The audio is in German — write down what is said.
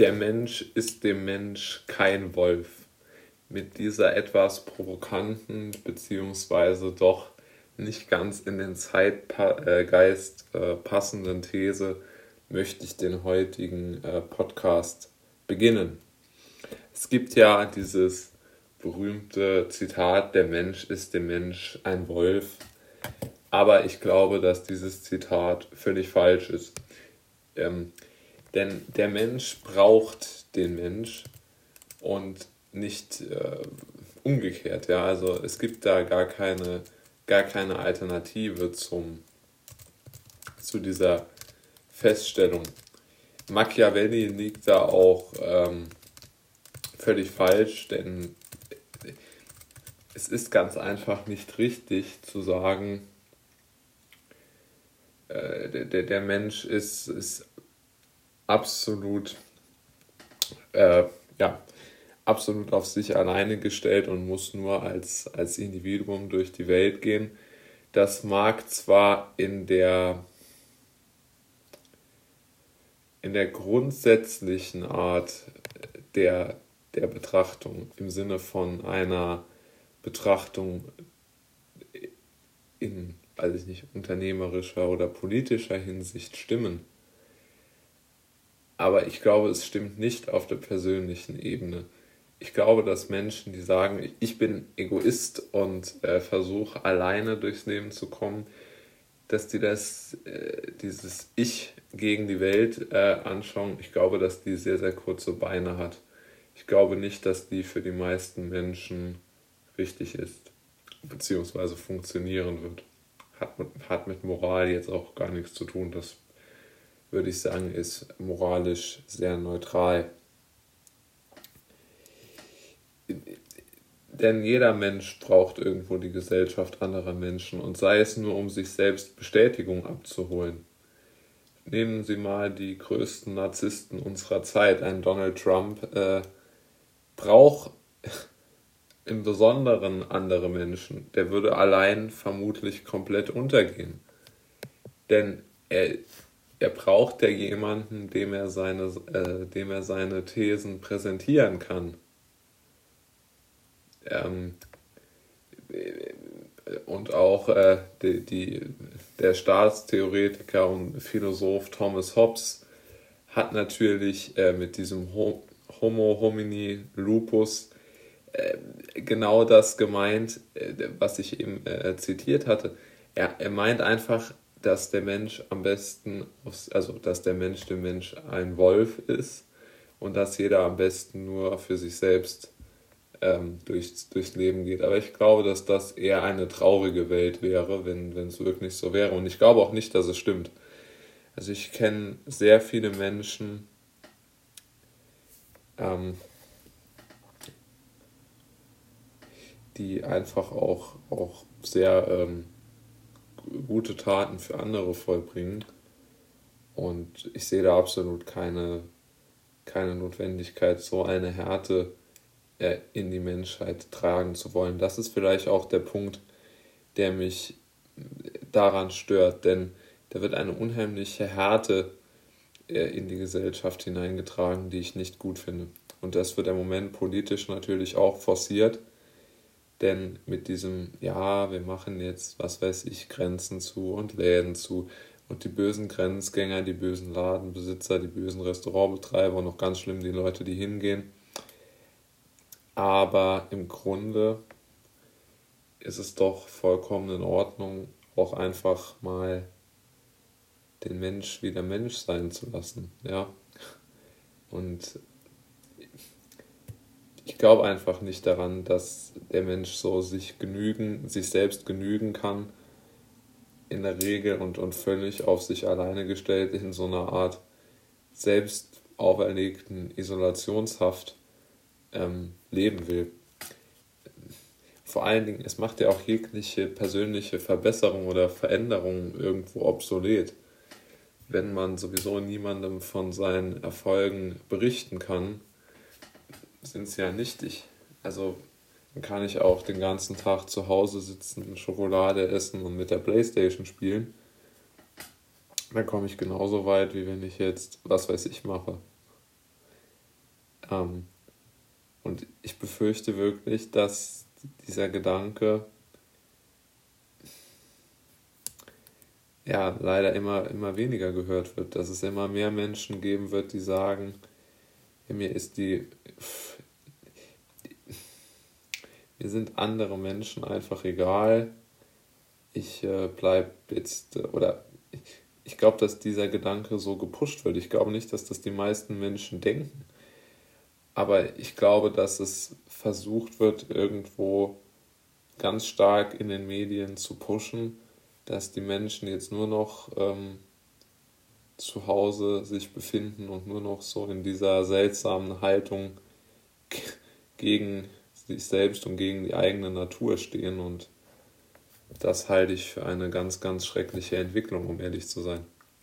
Der Mensch ist dem Mensch kein Wolf. Mit dieser etwas provokanten beziehungsweise doch nicht ganz in den Zeitgeist äh, passenden These möchte ich den heutigen äh, Podcast beginnen. Es gibt ja dieses berühmte Zitat, der Mensch ist dem Mensch ein Wolf. Aber ich glaube, dass dieses Zitat völlig falsch ist. Ähm, denn der Mensch braucht den Mensch und nicht äh, umgekehrt. Ja? Also es gibt da gar keine, gar keine Alternative zum, zu dieser Feststellung. Machiavelli liegt da auch ähm, völlig falsch, denn es ist ganz einfach nicht richtig zu sagen, äh, der, der Mensch ist, ist absolut, äh, ja, absolut auf sich alleine gestellt und muss nur als, als Individuum durch die Welt gehen. Das mag zwar in der, in der grundsätzlichen Art der, der Betrachtung im Sinne von einer Betrachtung in, weiß ich nicht, unternehmerischer oder politischer Hinsicht stimmen. Aber ich glaube, es stimmt nicht auf der persönlichen Ebene. Ich glaube, dass Menschen, die sagen, ich bin Egoist und äh, versuche alleine durchs Leben zu kommen, dass die das, äh, dieses Ich gegen die Welt äh, anschauen, ich glaube, dass die sehr, sehr kurze Beine hat. Ich glaube nicht, dass die für die meisten Menschen richtig ist, beziehungsweise funktionieren wird. Hat mit, hat mit Moral jetzt auch gar nichts zu tun. Das würde ich sagen, ist moralisch sehr neutral. Denn jeder Mensch braucht irgendwo die Gesellschaft anderer Menschen und sei es nur, um sich selbst Bestätigung abzuholen. Nehmen Sie mal die größten Narzissten unserer Zeit, ein Donald Trump, äh, braucht im Besonderen andere Menschen. Der würde allein vermutlich komplett untergehen. Denn er er braucht ja jemanden, dem er seine, äh, dem er seine Thesen präsentieren kann. Ähm, und auch äh, die, die, der Staatstheoretiker und Philosoph Thomas Hobbes hat natürlich äh, mit diesem Homo homini lupus äh, genau das gemeint, äh, was ich eben äh, zitiert hatte. Er, er meint einfach, dass der Mensch am besten, also dass der Mensch dem Mensch ein Wolf ist und dass jeder am besten nur für sich selbst ähm, durchs, durchs Leben geht. Aber ich glaube, dass das eher eine traurige Welt wäre, wenn, wenn es wirklich so wäre. Und ich glaube auch nicht, dass es stimmt. Also ich kenne sehr viele Menschen, ähm, die einfach auch, auch sehr ähm, gute Taten für andere vollbringen. Und ich sehe da absolut keine, keine Notwendigkeit, so eine Härte äh, in die Menschheit tragen zu wollen. Das ist vielleicht auch der Punkt, der mich daran stört, denn da wird eine unheimliche Härte äh, in die Gesellschaft hineingetragen, die ich nicht gut finde. Und das wird im Moment politisch natürlich auch forciert denn mit diesem, ja, wir machen jetzt, was weiß ich, Grenzen zu und Läden zu und die bösen Grenzgänger, die bösen Ladenbesitzer, die bösen Restaurantbetreiber und noch ganz schlimm die Leute, die hingehen. Aber im Grunde ist es doch vollkommen in Ordnung, auch einfach mal den Mensch wieder Mensch sein zu lassen, ja. Und glaube einfach nicht daran, dass der Mensch so sich genügen, sich selbst genügen kann, in der Regel und, und völlig auf sich alleine gestellt in so einer Art selbst auferlegten Isolationshaft ähm, leben will. Vor allen Dingen, es macht ja auch jegliche persönliche Verbesserung oder Veränderung irgendwo obsolet. Wenn man sowieso niemandem von seinen Erfolgen berichten kann, sind sie ja nichtig. Also dann kann ich auch den ganzen Tag zu Hause sitzen, Schokolade essen und mit der Playstation spielen. Dann komme ich genauso weit, wie wenn ich jetzt, was weiß ich, mache. Ähm, und ich befürchte wirklich, dass dieser Gedanke ja leider immer, immer weniger gehört wird, dass es immer mehr Menschen geben wird, die sagen, mir ist die mir sind andere Menschen einfach egal. Ich äh, bleib jetzt, äh, oder ich, ich glaube, dass dieser Gedanke so gepusht wird. Ich glaube nicht, dass das die meisten Menschen denken. Aber ich glaube, dass es versucht wird, irgendwo ganz stark in den Medien zu pushen, dass die Menschen jetzt nur noch ähm, zu Hause sich befinden und nur noch so in dieser seltsamen Haltung gegen sich selbst und gegen die eigene Natur stehen. Und das halte ich für eine ganz, ganz schreckliche Entwicklung, um ehrlich zu sein.